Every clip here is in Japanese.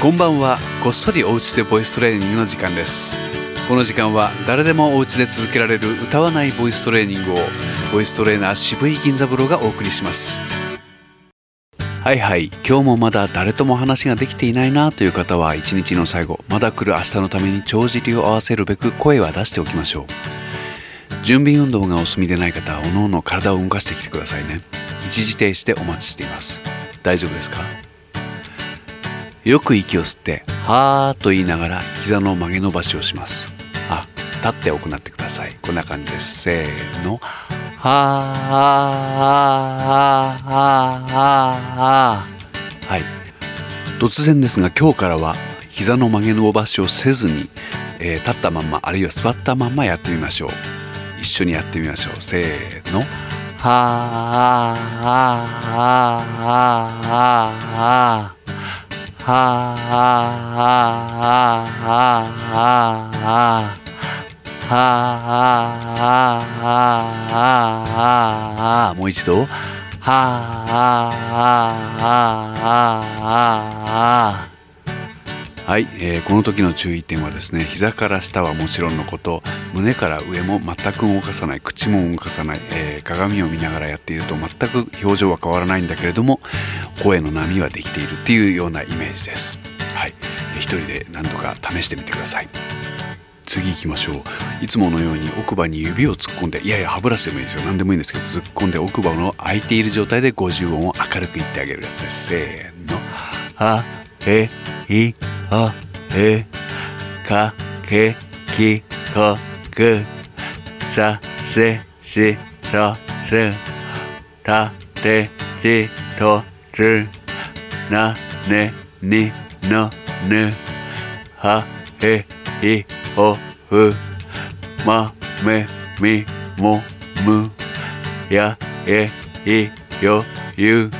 こんばんは。こっそりおうちでボイストレーニングの時間です。この時間は誰でもお家で続けられる歌わないボイストレーニングをボイストレーナー渋井銀座三郎がお送りします。はいはい今日もまだ誰とも話ができていないなという方は一日の最後まだ来る明日のために帳尻を合わせるべく声は出しておきましょう。準備運動がお済みでない方は各々体を動かしてきてくださいね。一時停止でお待ちしています。大丈夫ですか？よく息を吸ってはーと言いながら膝の曲げ伸ばしをします。あ立って行ってください。こんな感じです。せーの。はーはーはい。突然ですが今日からは膝の曲げ伸ばしをせずに、えー、立ったまんまあるいは座ったまんまやってみましょう。一緒にやってみましょう。せーの。はあはあはあはあはあはあはあはあはあはあもう一度はあはあはあはあはい、えー、この時の注意点はですね膝から下はもちろんのこと胸から上も全く動かさない口も動かさない、えー、鏡を見ながらやっていると全く表情は変わらないんだけれども声の波はできているっていうようなイメージです。はい一人で何度か試してみてください。次行きましょう。いつものように奥歯に指を突っ込んでいやいや歯ブラシでもいいですよ。何でもいいんですけど突っ込んで奥歯の開いている状態で50音を明るく言ってあげるやつです。せーの「はえいあえかけきこくさせしそすたてしとつなねにのぬはへいほふまめみもむやえいよゆ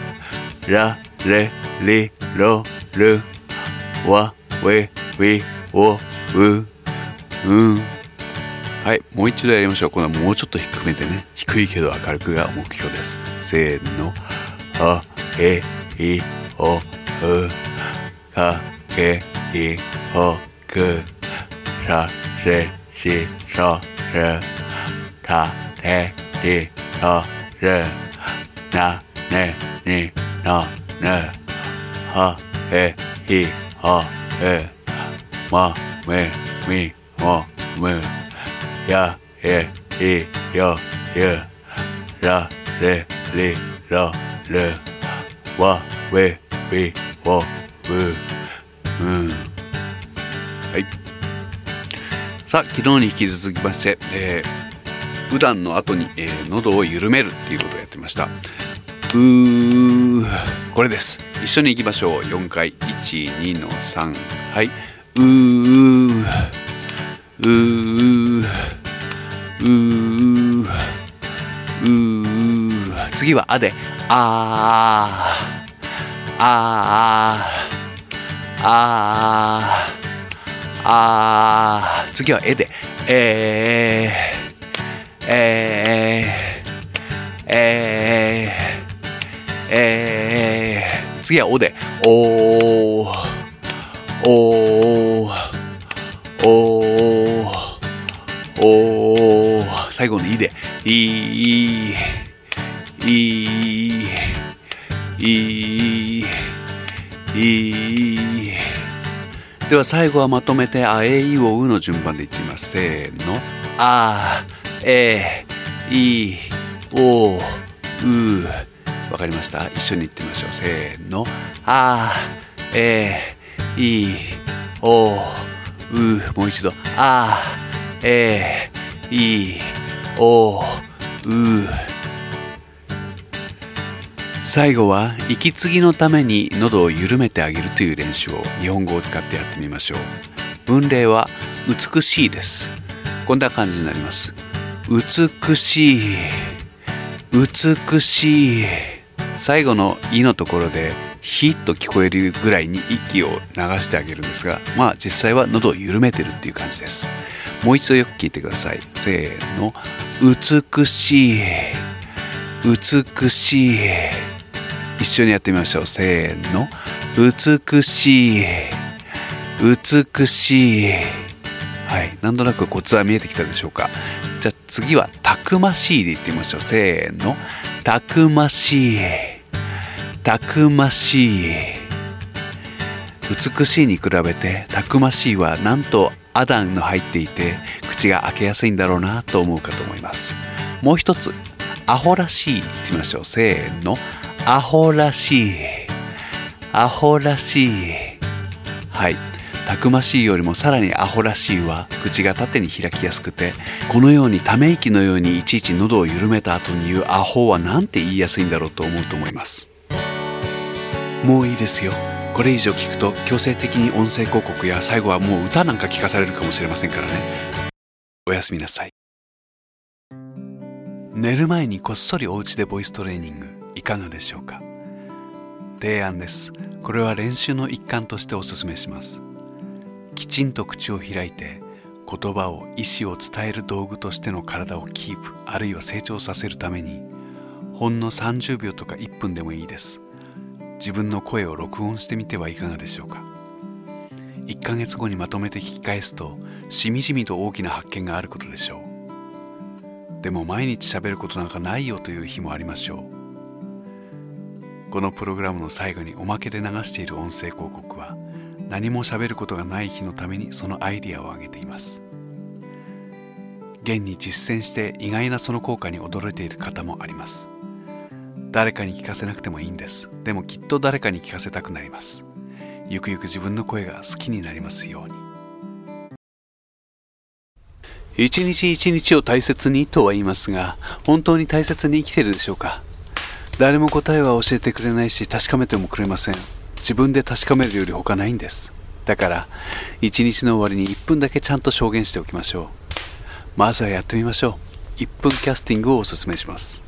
られりろるわウウおうう。んはいもう一度やりましょう。これはもうちょっと低めでね。低いけど明るくが目標です。せーの。はえいおう。かけいほく。させしそすたてしそすなねにのぬ。はえい。ほえまめみもむやえいよゆられりろる。わべびわぶうん。はい。さあ昨日に引き続きまして、えー、普段の後に、えー、喉を緩めるっていうことをやってました。うー。これです。一緒に行きましょう。4回12の3はい。うー。うー。うー。うー。次はあで。あー。あー。あー。あー。次はえで。えー。えー次はおで。おー。おー。おー。おー。最後の「い」で「い」「い」「い」「い」では最後はまとめて「あえいおう」の順番でいってみます。せーの「あえいおう」わかりました。一緒に言ってみましょう。せーの「あえいおうもう一度。あえいおう最後は息継ぎのために喉を緩めてあげるという練習を日本語を使ってやってみましょう。文例は美しいです。こんな感じになります。美しい。美しい。最後の「い」のところでヒッと聞こえるぐらいに息を流してあげるんですがまあ実際は喉を緩めてるっていう感じです。もう一度よく聞いてください。せーの。美しい。美しい。一緒にやってみましょう。せーの。美しい。美しい。はい。なんとなくコツは見えてきたでしょうか。じゃあ次はたくましいで言ってみましょう。せーの。たくましい。たくましい。美しいに比べてたくましいはなんとアダンの入っていて口が開けやすいんだろうなと思うかと思います。もう一つアホらしい言ってみましょう。せーの。アホらしい。アホらしい。はい。たくましいよりもさらにアホらしいは口が縦に開きやすくてこのようにため息のようにいちいち喉を緩めた後に言うアホはなんて言いやすいんだろうと思うと思います。もういいですよ。これ以上聞くと強制的に音声広告や最後はもう歌なんか聞かされるかもしれませんからね。おやすみなさい。寝る前にこっそりお家でボイストレーニングいかがでしょうか？提案です。これは練習の一環としてお勧めします。きちんと口を開いて言葉を意思を伝える道具としての体をキープあるいは成長させるためにほんの30秒とか1分でもいいです。自分の声を録音してみてはいかがでしょうか。1ヶ月後にまとめて聞き返すとしみじみと大きな発見があることでしょう。でも毎日喋ることなんかないよという日もありましょう。このプログラムの最後におまけで流している音声広告は何も喋ることがない日のためにそのアイディアを挙げています。現に実践して意外なその効果に驚いている方もあります。誰かに聞かせなくてもいいんです。でもきっと誰かに聞かせたくなります。ゆくゆく自分の声が好きになりますように。一日一日を大切にとは言いますが本当に大切に生きているでしょうか？誰も答えは教えてくれないし確かめてもくれません。自分で確かめるより他ないんです。だから一日の終わりに1分だけちゃんと証言しておきましょう。まずはやってみましょう。1分キャスティングをおすすめします。